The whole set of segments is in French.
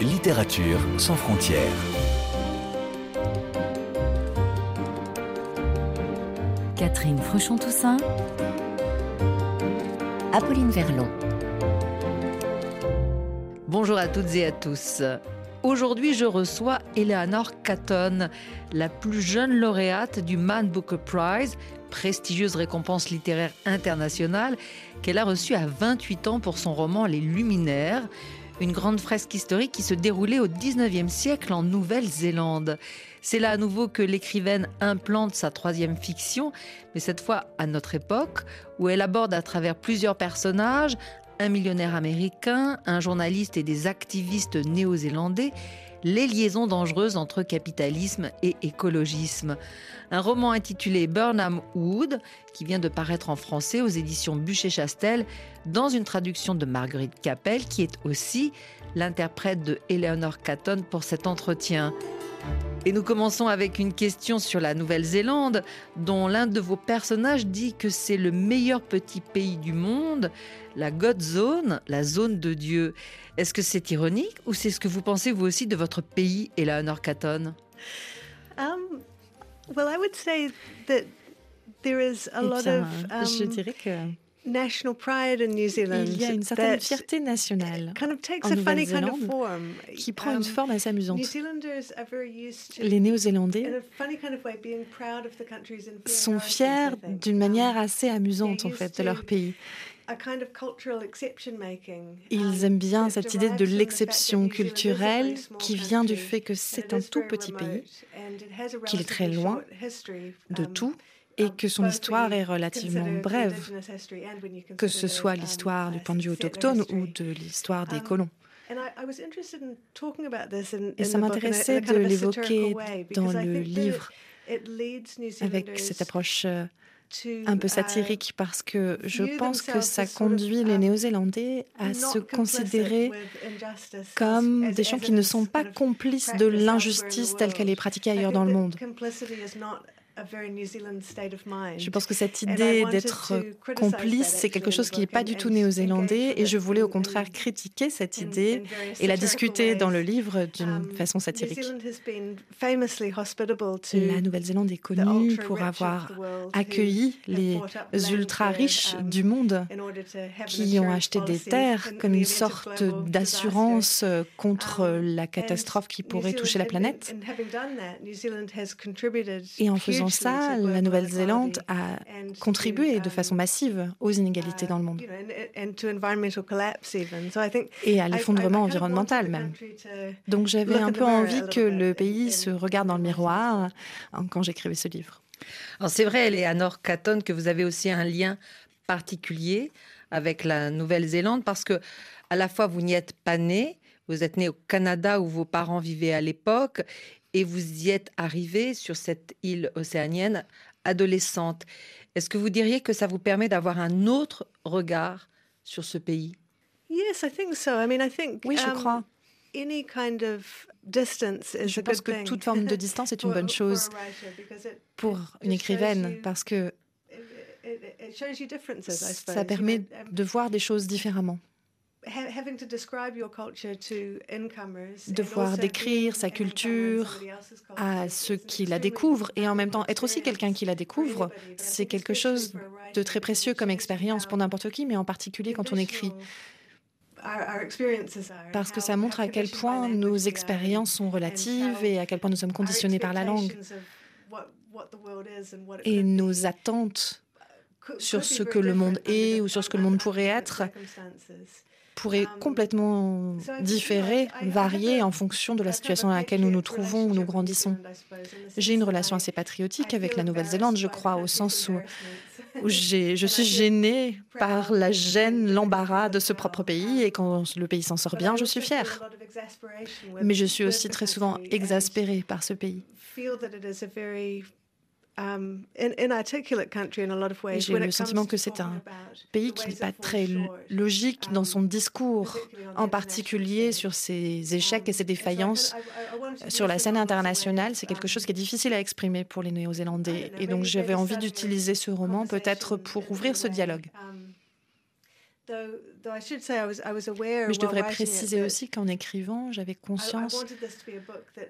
Littérature sans frontières. Catherine Fruchon-Toussaint. Apolline Verlon. Bonjour à toutes et à tous. Aujourd'hui, je reçois Eleanor Catton, la plus jeune lauréate du Man Booker Prize, prestigieuse récompense littéraire internationale qu'elle a reçue à 28 ans pour son roman Les Luminaires, une grande fresque historique qui se déroulait au 19e siècle en Nouvelle-Zélande. C'est là à nouveau que l'écrivaine implante sa troisième fiction, mais cette fois à notre époque, où elle aborde à travers plusieurs personnages, un millionnaire américain, un journaliste et des activistes néo-zélandais, les liaisons dangereuses entre capitalisme et écologisme. Un roman intitulé Burnham Wood, qui vient de paraître en français aux éditions Bûcher-Chastel, dans une traduction de Marguerite Capel, qui est aussi l'interprète de Eleanor Catton pour cet entretien. Et nous commençons avec une question sur la Nouvelle-Zélande, dont l'un de vos personnages dit que c'est le meilleur petit pays du monde, la God Zone, la zone de Dieu. Est-ce que c'est ironique ou c'est ce que vous pensez vous aussi de votre pays, Eleanor Catton? Um, Well, I would say that there is a lot of. je dirais que national pride in New Zealand. Il y a une certaine fierté nationale en Nouvelle-Zélande qui prend une forme assez amusante. Les Néo-Zélandais sont fiers d'une manière assez amusante en fait de leur pays. Ils aiment bien cette idée de l'exception culturelle qui vient du fait que c'est un tout petit pays, qu'il est très loin de tout et que son histoire est relativement brève, que ce soit l'histoire du point de vue autochtone ou de l'histoire des colons. Et ça m'intéressait de l'évoquer dans le livre avec cette approche euh, un peu satirique parce que je pense que ça conduit les Néo-Zélandais à se considérer comme des gens qui ne sont pas complices de l'injustice telle qu'elle est pratiquée ailleurs dans le monde. Je pense que cette idée d'être complice, c'est quelque chose qui n'est pas du tout néo-zélandais et je voulais au contraire critiquer cette idée et la discuter dans le livre d'une um, façon satirique. La Nouvelle-Zélande est connue pour avoir accueilli les ultra-riches um, du monde qui ont acheté des terres comme une sorte d'assurance contre um, la catastrophe qui pourrait toucher la planète. Et en faisant ça, la Nouvelle-Zélande a contribué de façon massive aux inégalités dans le monde. Et à l'effondrement environnemental même. Donc j'avais un peu envie que le pays se regarde dans le miroir quand j'écrivais ce livre. Alors c'est vrai, Eleanor Catton, que vous avez aussi un lien particulier avec la Nouvelle-Zélande parce que à la fois vous n'y êtes pas né, vous êtes né au Canada où vos parents vivaient à l'époque et vous y êtes arrivé sur cette île océanienne adolescente. Est-ce que vous diriez que ça vous permet d'avoir un autre regard sur ce pays? Yes, I think so. I mean, I think, oui, je um, crois. Any kind of distance is je pense que toute forme de distance est une bonne chose pour une écrivaine parce que ça permet de voir des choses différemment. Devoir décrire sa culture à ceux qui la découvrent et en même temps être aussi quelqu'un qui la découvre, c'est quelque chose de très précieux comme expérience pour n'importe qui, mais en particulier quand on écrit. Parce que ça montre à quel point nos expériences sont relatives et à quel point nous sommes conditionnés par la langue. Et nos attentes sur ce que le monde est ou sur ce que le monde pourrait être pourrait complètement différer, varier en fonction de la situation dans laquelle nous nous trouvons ou nous grandissons. J'ai une relation assez patriotique avec la Nouvelle-Zélande, je crois, au sens où, où je suis gênée par la gêne, l'embarras de ce propre pays, et quand le pays s'en sort bien, je suis fière. Mais je suis aussi très souvent exaspérée par ce pays. Um, J'ai le sentiment que c'est un pays qui n'est pas très logique dans son um, discours, en particulier sur ses échecs et ses défaillances sur la scène internationale. C'est quelque chose qui est difficile à exprimer pour les Néo-Zélandais. Et donc j'avais envie d'utiliser ce roman peut-être pour ouvrir ce dialogue. Mais je devrais préciser aussi qu'en écrivant, j'avais conscience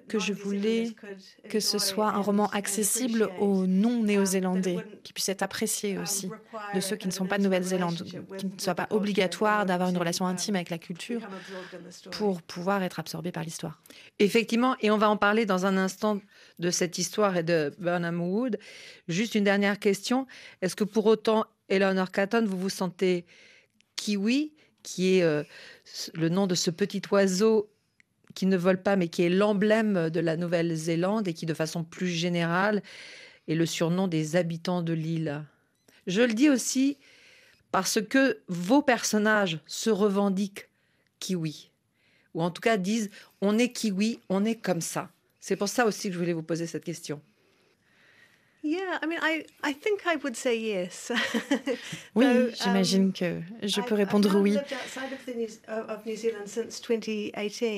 que je voulais que ce soit un roman accessible aux non-néo-zélandais, qui puisse être apprécié aussi, de ceux qui ne sont pas de Nouvelle-Zélande, qu'il ne soit pas obligatoire d'avoir une relation intime avec la culture pour pouvoir être absorbé par l'histoire. Effectivement, et on va en parler dans un instant de cette histoire et de Burnham Wood. Juste une dernière question. Est-ce que pour autant, Eleanor Catton, vous vous sentez kiwi, qui est euh, le nom de ce petit oiseau qui ne vole pas, mais qui est l'emblème de la Nouvelle-Zélande et qui, de façon plus générale, est le surnom des habitants de l'île. Je le dis aussi parce que vos personnages se revendiquent kiwi, ou en tout cas disent on est kiwi, on est comme ça. C'est pour ça aussi que je voulais vous poser cette question. Oui, j'imagine um, que je peux répondre oui.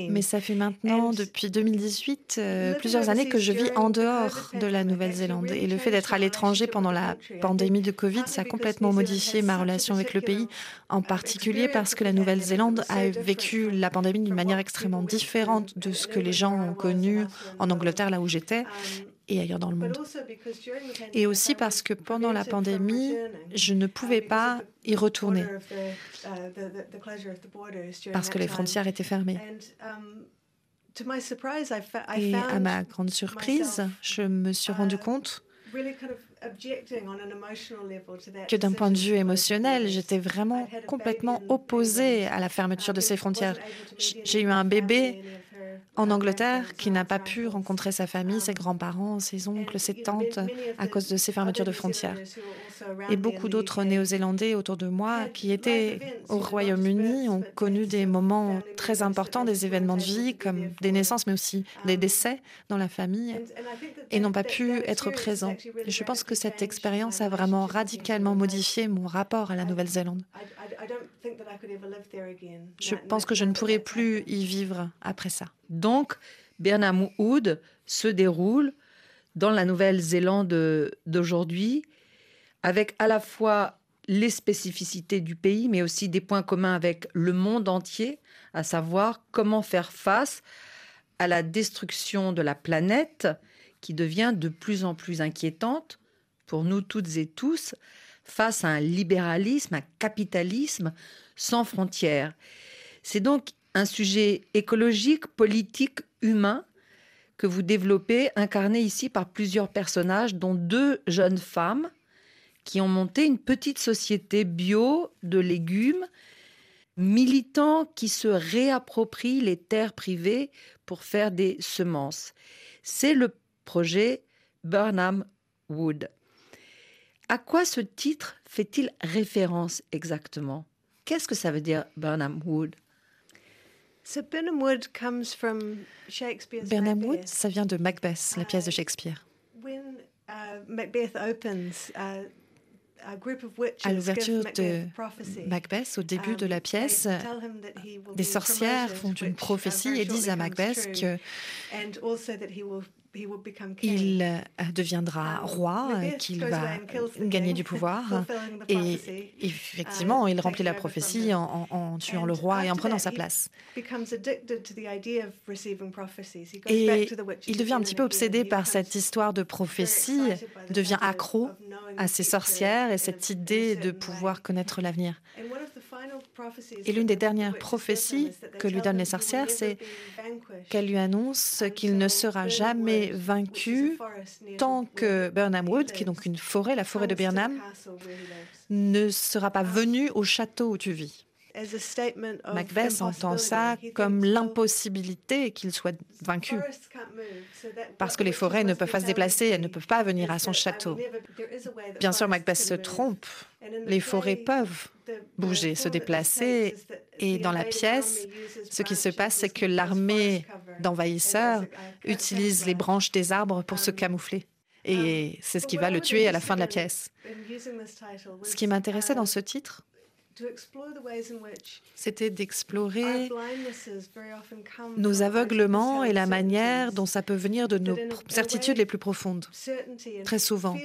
Mais ça fait maintenant, depuis 2018, euh, plusieurs années que je vis en dehors de la Nouvelle-Zélande. Et le fait d'être à l'étranger pendant la pandémie de Covid, ça a complètement modifié ma relation avec le pays, en particulier parce que la Nouvelle-Zélande a vécu la pandémie d'une manière extrêmement différente de ce que les gens ont connu en Angleterre, là où j'étais. Um, et ailleurs dans le monde. Et aussi parce que pendant la pandémie, je ne pouvais pas y retourner parce que les frontières étaient fermées. Et à ma grande surprise, je me suis rendu compte que d'un point de vue émotionnel, j'étais vraiment complètement opposée à la fermeture de ces frontières. J'ai eu un bébé en Angleterre qui n'a pas pu rencontrer sa famille, ses grands-parents, ses oncles, ses tantes à cause de ces fermetures de frontières. Et beaucoup d'autres Néo-Zélandais autour de moi qui étaient au Royaume-Uni ont connu des moments très importants, des événements de vie comme des naissances, mais aussi des décès dans la famille et n'ont pas pu être présents. je pense que cette expérience a vraiment radicalement modifié mon rapport à la Nouvelle-Zélande. Je pense que je ne pourrai plus y vivre après ça. Donc, Bernard Wood se déroule dans la Nouvelle-Zélande d'aujourd'hui, avec à la fois les spécificités du pays, mais aussi des points communs avec le monde entier, à savoir comment faire face à la destruction de la planète qui devient de plus en plus inquiétante pour nous toutes et tous face à un libéralisme, un capitalisme sans frontières. C'est donc un sujet écologique, politique, humain que vous développez, incarné ici par plusieurs personnages, dont deux jeunes femmes qui ont monté une petite société bio de légumes, militants qui se réapproprient les terres privées pour faire des semences. C'est le projet Burnham Wood. À quoi ce titre fait-il référence exactement? Qu'est-ce que ça veut dire Burnham Wood? Burnham Wood, ça vient de Macbeth, la pièce de Shakespeare. À l'ouverture de Macbeth, au début de la pièce, des sorcières font une prophétie et disent à Macbeth que il euh, deviendra roi, qu'il va gagner du pouvoir. Et effectivement, il remplit la prophétie en, tuant le roi et en prenant sa place. Et il devient un petit peu obsédé par cette histoire de prophétie, devient accro à ces sorcières et cette idée de pouvoir connaître l'avenir. Et l'une des dernières prophéties que lui donnent les sorcières, c'est qu'elle lui annonce qu'il ne sera jamais vaincu tant que Burnham Wood, qui est donc une forêt, la forêt de Burnham, ne sera pas venu au château où tu vis. Macbeth entend ça comme l'impossibilité qu'il soit vaincu, parce que les forêts ne peuvent pas se déplacer, elles ne peuvent pas venir à son château. Bien sûr, Macbeth se trompe, les forêts peuvent bouger, se déplacer, et dans la pièce, ce qui se passe, c'est que l'armée d'envahisseurs utilise les branches des arbres pour se camoufler. Et c'est ce qui va le tuer à la fin de la pièce. Ce qui m'intéressait dans ce titre, c'était d'explorer nos aveuglements et la manière dont ça peut venir de nos certitudes les plus profondes. Très souvent,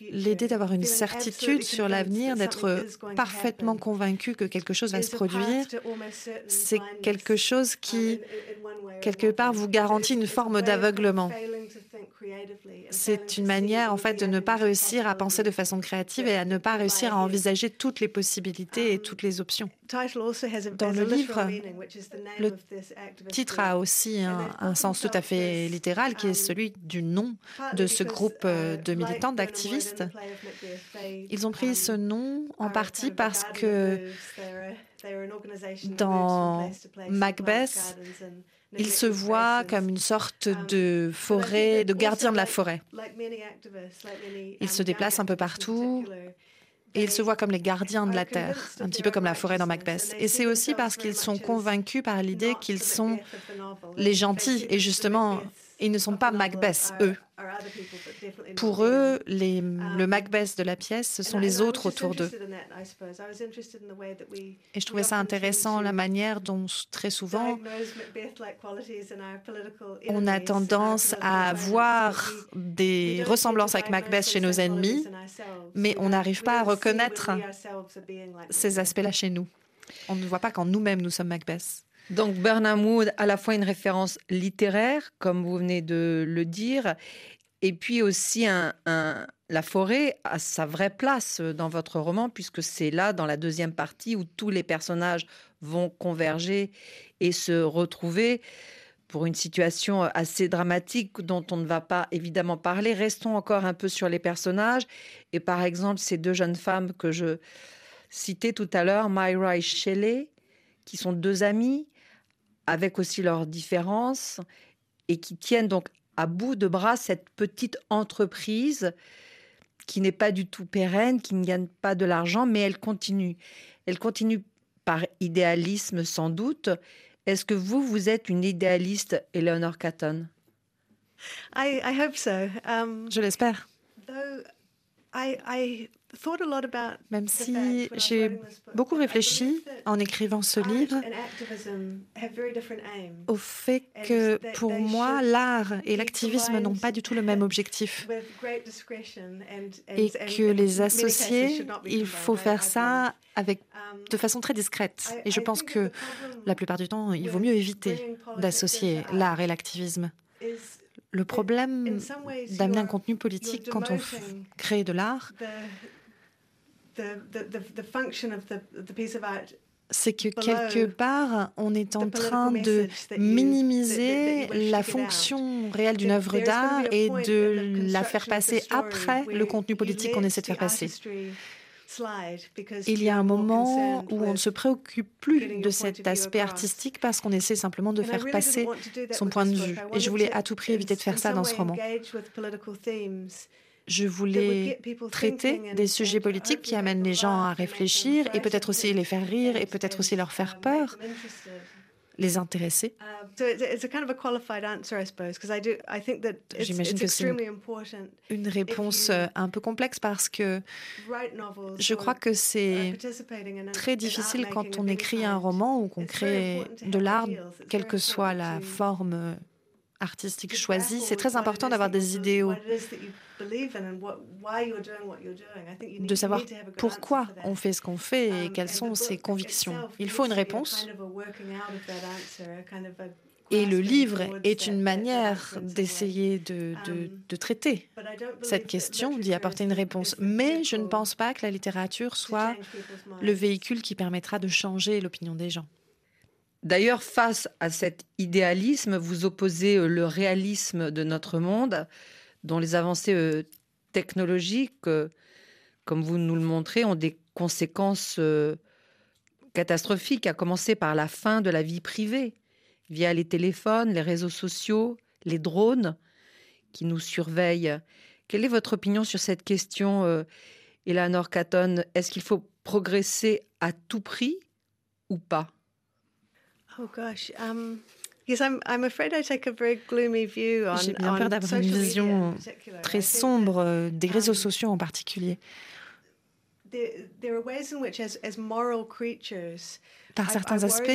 l'idée d'avoir une certitude sur l'avenir, d'être parfaitement convaincu que quelque chose va se produire, c'est quelque chose qui, quelque part, vous garantit une forme d'aveuglement. C'est une manière, en fait, de ne pas réussir à penser de façon créative et à ne pas réussir à envisager toutes les possibilités et toutes les options. Dans le livre, le titre a aussi un, sens tout à fait littéral, qui est celui du nom de ce groupe euh, de militants, d'activistes. Ils ont pris ce nom en partie parce que dans Macbeth, il se voit comme une sorte de forêt, de gardien de la forêt. Il se déplace un peu partout et ils se voient comme les gardiens de la terre, un petit peu comme la forêt dans Macbeth. Et c'est aussi parce qu'ils sont convaincus par l'idée qu'ils sont les gentils et justement, ils ne sont pas Macbeth, eux. Pour eux, le Macbeth de la pièce, ce sont les autres autour d'eux. Et je trouvais ça intéressant, la manière dont très souvent on a tendance à voir des ressemblances avec Macbeth chez nos ennemis, mais on n'arrive pas à reconnaître ces aspects-là chez nous. On ne voit pas quand nous-mêmes nous sommes Macbeth. Donc Wood, à la fois une référence littéraire, comme vous venez de le dire, et puis aussi la forêt a sa vraie place dans votre roman, puisque c'est là, dans la deuxième partie, où tous les personnages vont converger et se retrouver pour une situation assez dramatique dont on ne va pas évidemment parler. Restons encore un peu sur les personnages. Et par exemple, ces deux jeunes femmes que je citais tout à l'heure, Myra et Shelley, qui sont deux amies, avec aussi leurs différences, et qui tiennent donc à bout de bras cette petite entreprise qui n'est pas du tout pérenne, qui ne gagne pas de l'argent, mais elle continue. Elle continue par idéalisme sans doute. Est-ce que vous, vous êtes une idéaliste, Eleanor Catton? Um, Je l'espère. Même si j'ai beaucoup réfléchi en écrivant ce livre au fait que pour moi, l'art et l'activisme n'ont pas du tout le même objectif et que les associer, il faut faire ça avec, de façon très discrète. Et je pense que la plupart du temps, il vaut mieux éviter d'associer l'art et l'activisme. Le problème d'amener un contenu politique quand on crée de l'art, c'est que quelque part, on est en train de minimiser la fonction réelle d'une œuvre d'art et de la faire passer après le contenu politique qu'on essaie de faire passer. Il y a un moment où on ne se préoccupe plus de cet aspect artistique parce qu'on essaie simplement de faire passer son point de vue. Et je voulais à tout prix éviter de faire ça dans ce roman. Je voulais traiter des sujets politiques qui amènent les gens à réfléchir et peut-être aussi les faire rire et peut-être aussi leur faire peur, les intéresser. J'imagine que c'est une réponse euh, un peu complexe parce que je crois que c'est très difficile quand on écrit un roman ou qu'on crée de l'art, quelle que soit la forme artistique choisie. C'est très important d'avoir des idéaux de savoir pourquoi on fait ce qu'on fait et um, quelles sont ses convictions. Il faut une réponse. Et le livre est une manière d'essayer de, de, um, de, traiter cette question, d'y apporter une réponse. Mais je ne pense pas que la littérature soit le véhicule qui permettra de changer l'opinion des gens. D'ailleurs, face à cet idéalisme, vous opposez euh, le réalisme de notre monde dont les avancées euh, technologiques, euh, comme vous nous le montrez, ont des conséquences catastrophiques, à commencer par la fin de la vie privée, via les téléphones, les réseaux sociaux, les drones qui nous surveillent. Quelle est votre opinion sur cette question, Eleanor Catton? Est-ce qu'il faut progresser à tout prix ou pas? Oh gosh. Um... J'ai bien peur d'avoir une vision très sombre des réseaux sociaux en particulier. Par certains aspects,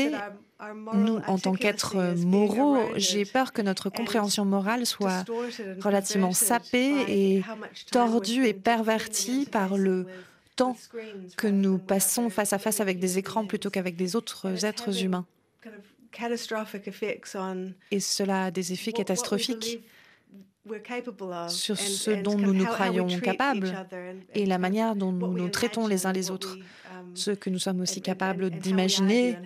nous, en tant qu'êtres moraux, j'ai peur que notre compréhension morale soit relativement sapée et tordue et pervertie par le temps que nous passons face à face avec des écrans plutôt qu'avec des autres êtres humains. Et cela a des effets catastrophiques sur ce dont nous nous croyons capables et la manière dont nous nous traitons les uns les autres, um, ce que nous sommes aussi capables d'imaginer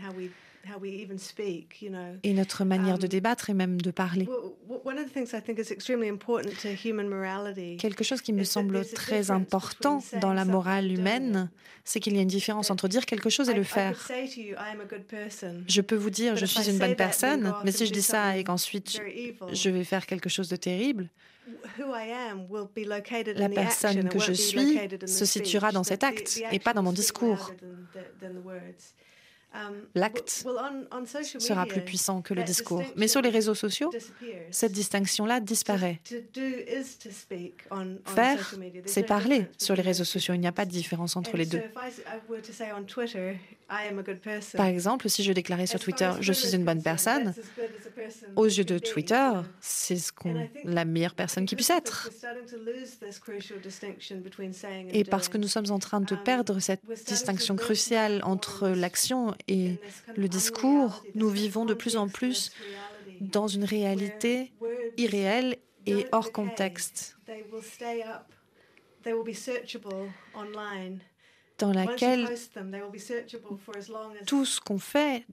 et notre manière de um, débattre et même de parler. Quelque chose qui me semble très important dans la morale humaine, c'est qu'il y a une différence entre dire quelque chose et le faire. Je peux vous dire je suis une bonne personne, mais si je dis ça et qu'ensuite je vais faire quelque chose de terrible, la personne que je suis se situera dans cet acte et pas dans mon discours. Um, L'acte sera plus puissant que le discours. Mais sur les réseaux sociaux, cette distinction-là disparaît. Faire, c'est parler sur les réseaux sociaux. Il n'y a pas de différence entre les deux. Par exemple, si je déclarais sur Twitter je suis une bonne personne, aux yeux de Twitter, c'est ce la meilleure personne qui puisse être. Et parce que nous sommes en train de um, perdre cette distinction cruciale entre l'action et le discours, nous vivons de plus en plus dans une réalité irréelle et hors contexte dans laquelle tout ce qu'on fait,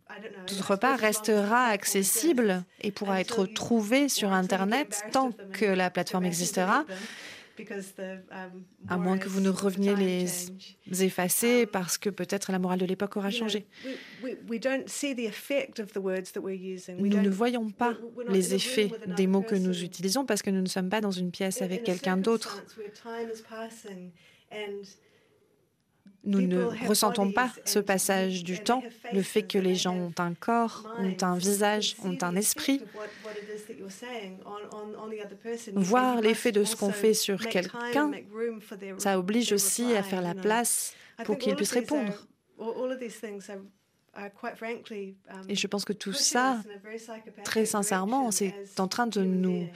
d'autre part, restera accessible et pourra être trouvé sur Internet tant que la plateforme existera. Um, à moins que vous ne reveniez les effacer um, parce que peut-être la morale de l'époque aura changé. Nous ne voyons pas les effets des mots que nous utilisons parce que nous ne sommes pas dans une pièce avec quelqu'un d'autre nous ne ressentons pas ce passage du temps, le fait que les gens ont un corps, ont un visage, ont un esprit. Voir l'effet de ce qu'on fait sur quelqu'un, ça oblige aussi à faire la place pour qu'il puisse répondre. Et je pense que tout ça, très sincèrement, c'est en train de nous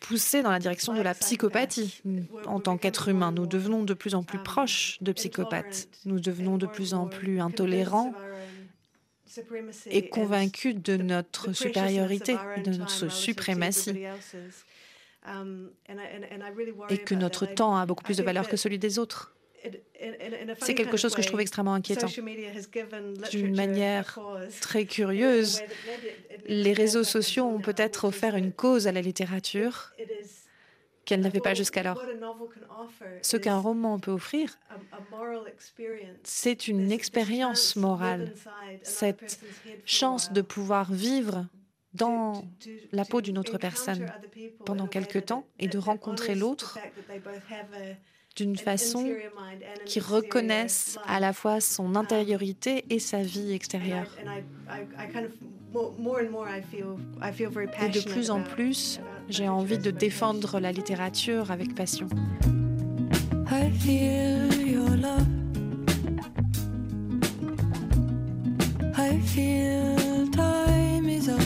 pousser dans la direction de la psychopathie. En tant qu'être humain, nous devenons de plus en plus um, proches de psychopathes. Nous devenons de plus en plus intolérants et convaincus de notre supériorité, de notre suprématie. Um, et que notre temps a beaucoup plus de valeur que celui des autres. C'est quelque chose que je trouve extrêmement inquiétant. D'une manière très curieuse, les réseaux sociaux ont peut-être offert une cause à la littérature qu'elle n'avait pas jusqu'alors. Ce qu'un roman peut offrir, c'est une expérience morale, cette chance de pouvoir vivre dans la peau d'une autre personne pendant quelque temps et de rencontrer l'autre d'une façon qui reconnaisse à la fois son intériorité et sa vie extérieure. Et de plus en plus, j'ai envie de défendre la littérature avec passion. I feel your love. I feel time is up.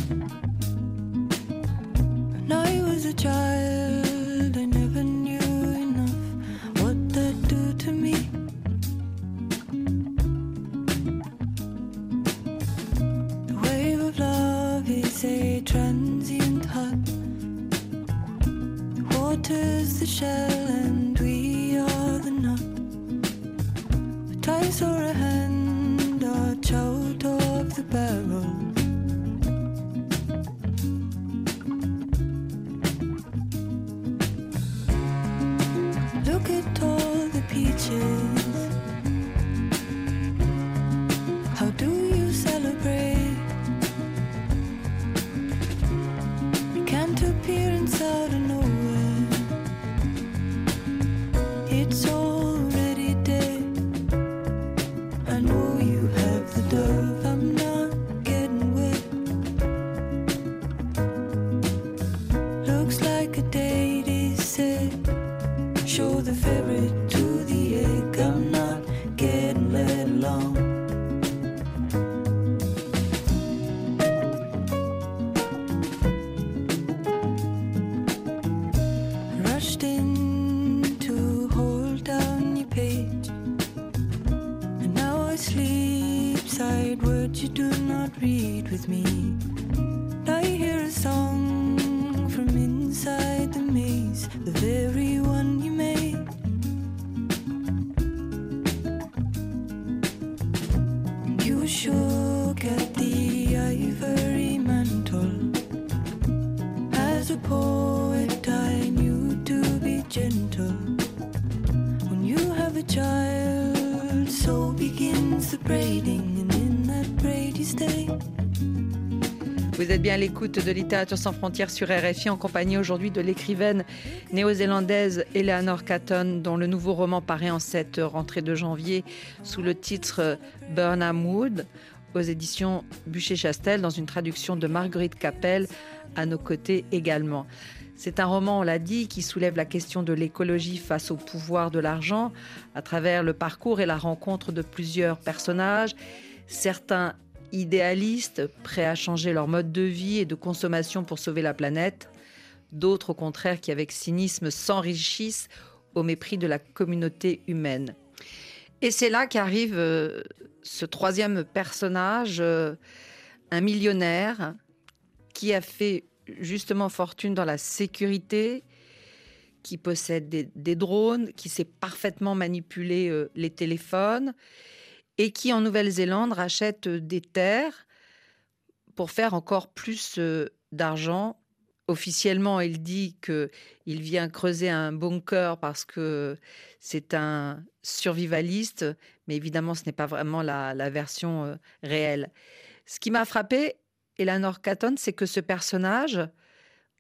When I was a child. Transient hut. The water's the shell and we are the nut. A ties or a hand with me. L'écoute de Littérature sans frontières sur RFI en compagnie aujourd'hui de l'écrivaine néo-zélandaise Eleanor Catton dont le nouveau roman paraît en cette rentrée de janvier sous le titre Burnham Wood aux éditions Bûcher-Chastel dans une traduction de Marguerite Capel à nos côtés également. C'est un roman, on l'a dit, qui soulève la question de l'écologie face au pouvoir de l'argent à travers le parcours et la rencontre de plusieurs personnages, certains idéalistes, prêts à changer leur mode de vie et de consommation pour sauver la planète, d'autres au contraire qui avec cynisme s'enrichissent au mépris de la communauté humaine. Et c'est là qu'arrive euh, ce troisième personnage, euh, un millionnaire qui a fait justement fortune dans la sécurité, qui possède des, drones, qui sait parfaitement manipuler euh, les téléphones et qui en Nouvelle-Zélande rachète des terres pour faire encore plus euh, d'argent. Officiellement, il dit qu'il vient creuser un bunker parce que c'est un survivaliste, mais évidemment, ce n'est pas vraiment la, la version euh, réelle. Ce qui m'a frappé, Eleanor Catton, c'est que ce personnage,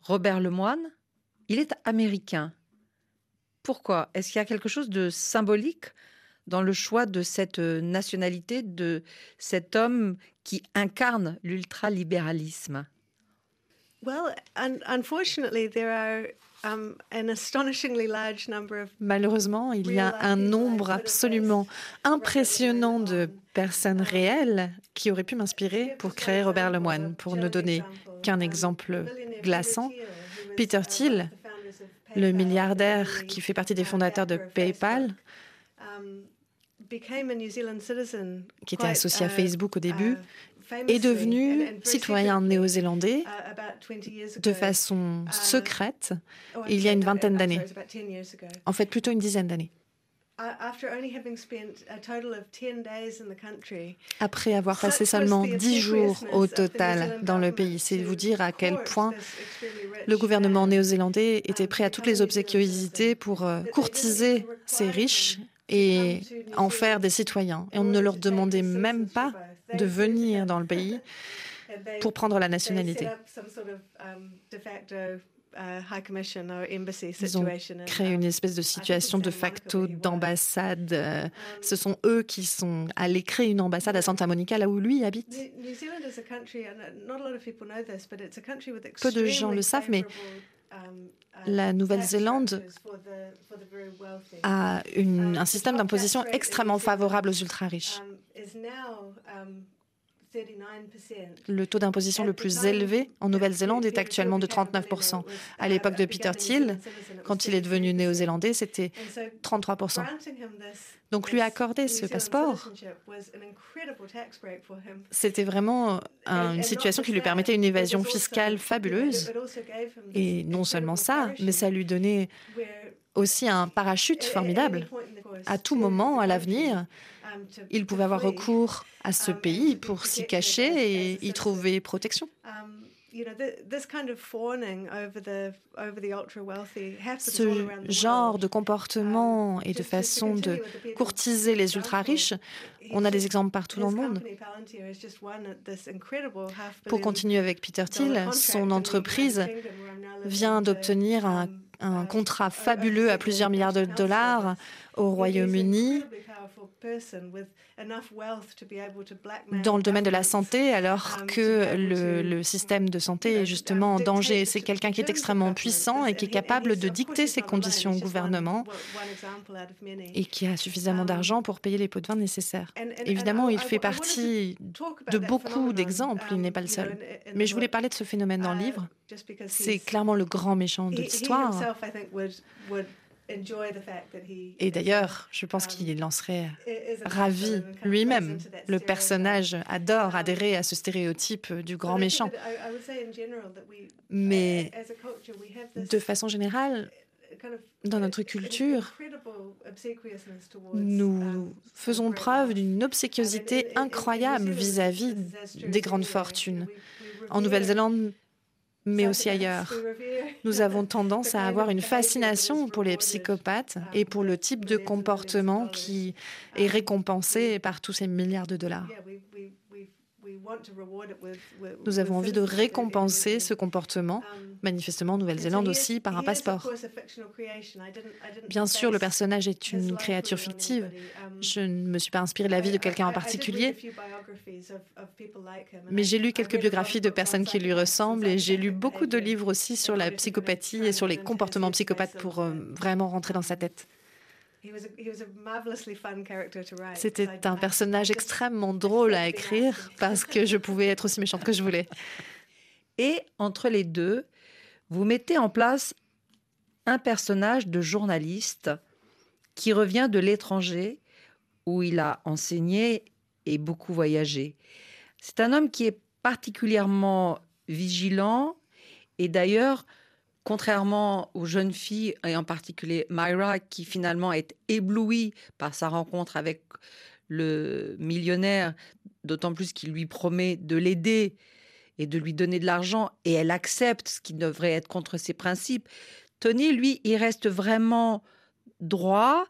Robert Lemoine, il est américain. Pourquoi? Est-ce qu'il y a quelque chose de symbolique? Dans le choix de cette nationalité, de cet homme qui incarne l'ultralibéralisme? Well, un unfortunately, there are um, an astonishingly large number of Malheureusement, il y a un nombre absolument impressionnant de personnes réelles qui auraient pu m'inspirer pour créer Robert Lemoine. Pour ne donner qu'un exemple glaçant, Peter Thiel, le milliardaire qui fait partie des fondateurs de PayPal, qui était associé à Facebook au début, est devenu citoyen néo-zélandais de façon secrète il y a une vingtaine d'années. En fait, plutôt une dizaine d'années. Après avoir passé seulement dix jours au total dans le pays, c'est vous dire à quel point le gouvernement néo-zélandais était prêt à toutes les obséquiosités pour courtiser ces riches et en faire des citoyens. Et on ne leur demandait même pas de venir dans le pays pour prendre la nationalité. Ils ont créé une espèce de situation de facto d'ambassade. Ce sont eux qui sont allés créer une ambassade à Santa Monica, là où lui habite. Peu de gens le savent, mais la Nouvelle-Zélande a une, un système d'imposition extrêmement favorable aux ultra-riches. Le taux d'imposition le plus élevé en Nouvelle-Zélande est actuellement de 39%. À l'époque de Peter Thiel, quand il est devenu néo-zélandais, c'était 33%. Donc lui accorder ce passeport, c'était vraiment une situation qui lui permettait une évasion fiscale fabuleuse. Et non seulement ça, mais ça lui donnait aussi un parachute formidable. À tout moment, à l'avenir, il pouvait avoir recours à ce pays pour s'y cacher et y trouver protection. Ce genre de comportement et de façon de courtiser les ultra-riches, on a des exemples partout dans le monde. Pour continuer avec Peter Thiel, son entreprise vient d'obtenir un, un contrat fabuleux à plusieurs milliards de dollars au Royaume-Uni dans le domaine de la santé, alors Um, que le, le système de santé est justement en danger. C'est quelqu'un qui est extrêmement puissant et qui est capable de dicter ses conditions au gouvernement et qui a suffisamment d'argent pour payer les pots de vin nécessaires. Évidemment, il fait partie de beaucoup d'exemples, il n'est pas le seul. Mais je voulais parler de ce phénomène dans le livre. C'est clairement le grand méchant de l'histoire. Et d'ailleurs, je pense qu'il en serait ravi lui-même. Le personnage adore adhérer à ce stéréotype du grand méchant. Mais de façon générale, dans notre culture, nous faisons preuve d'une obséquiosité incroyable vis-à-vis des grandes fortunes. En Nouvelle-Zélande, mais aussi ailleurs. Nous avons tendance à avoir une fascination pour les psychopathes et pour le type de comportement qui est récompensé par tous ces milliards de dollars. Nous avons envie de récompenser ce comportement, manifestement en Nouvelle-Zélande aussi, par un passeport. Bien sûr, le personnage est une créature fictive. Je ne me suis pas inspirée de la vie de quelqu'un en particulier, mais j'ai lu quelques biographies de personnes qui lui ressemblent et j'ai lu beaucoup de livres aussi sur la psychopathie et sur les comportements psychopathes pour euh, vraiment rentrer dans sa tête. C'était un personnage extrêmement drôle à écrire parce que je pouvais être aussi méchante que je voulais. Et entre les deux, vous mettez en place un personnage de journaliste qui revient de l'étranger où il a enseigné et beaucoup voyagé. C'est un homme qui est particulièrement vigilant et d'ailleurs, contrairement aux jeunes filles, et en particulier Myra, qui finalement est éblouie par sa rencontre avec le millionnaire, d'autant plus qu'il lui promet de l'aider et de lui donner de l'argent, et elle accepte ce qui devrait être contre ses principes. Tony, lui, il reste vraiment droit,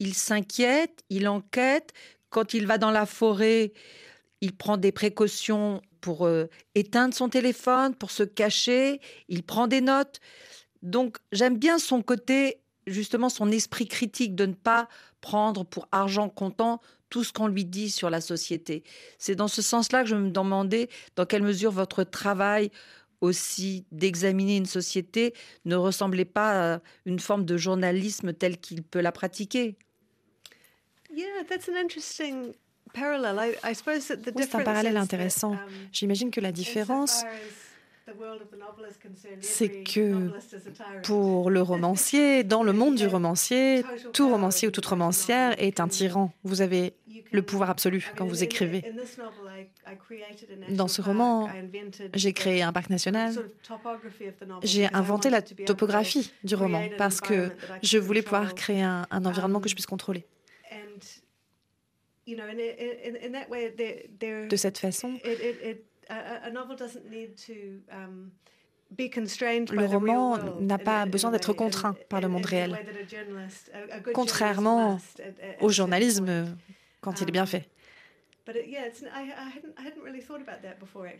il s'inquiète, il enquête. Quand il va dans la forêt, il prend des précautions pour euh, éteindre son téléphone, pour se cacher, il prend des notes. Donc j'aime bien son côté, justement son esprit critique de ne pas prendre pour argent comptant tout ce qu'on lui dit sur la société. C'est dans ce sens-là que je me demandais dans quelle mesure votre travail aussi d'examiner une société ne ressemblait pas à une forme de journalisme tel qu'il peut la pratiquer. Yeah, that's an interesting c'est un parallèle intéressant. Um, J'imagine que la différence, c'est que pour le romancier, dans le monde du romancier, tout romancier ou toute romancière est un tyran. Vous avez le pouvoir absolu quand vous écrivez. Dans ce roman, j'ai créé un parc national. J'ai inventé la topographie du roman parce que je voulais pouvoir créer un, un environnement que je puisse contrôler. De cette façon, le roman n'a pas besoin d'être contraint par le monde réel, contrairement au journalisme quand il est bien fait.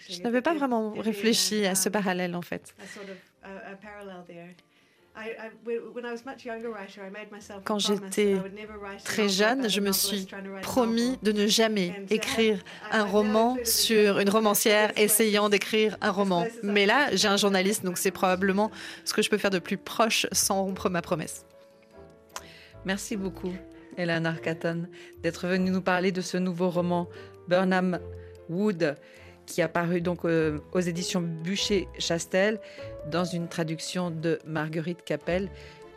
Je n'avais pas vraiment réfléchi à ce parallèle en fait. Quand j'étais très jeune, je me suis promis de ne jamais écrire un roman sur une romancière essayant d'écrire un roman. Mais là, j'ai un journaliste, donc c'est probablement ce que je peux faire de plus proche sans rompre ma promesse. Merci beaucoup, Hélène Arcaton, d'être venue nous parler de ce nouveau roman, Burnham Wood qui a paru donc euh, aux éditions Bûcher-Chastel dans une traduction de Marguerite Capel,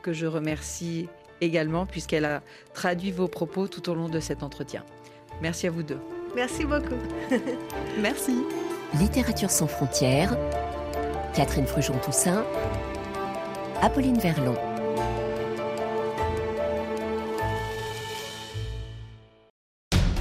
que je remercie également puisqu'elle a traduit vos propos tout au long de cet entretien. Merci à vous deux. Merci beaucoup. Merci. Littérature sans frontières, Catherine Frujon-Toussaint, Apolline Verlon.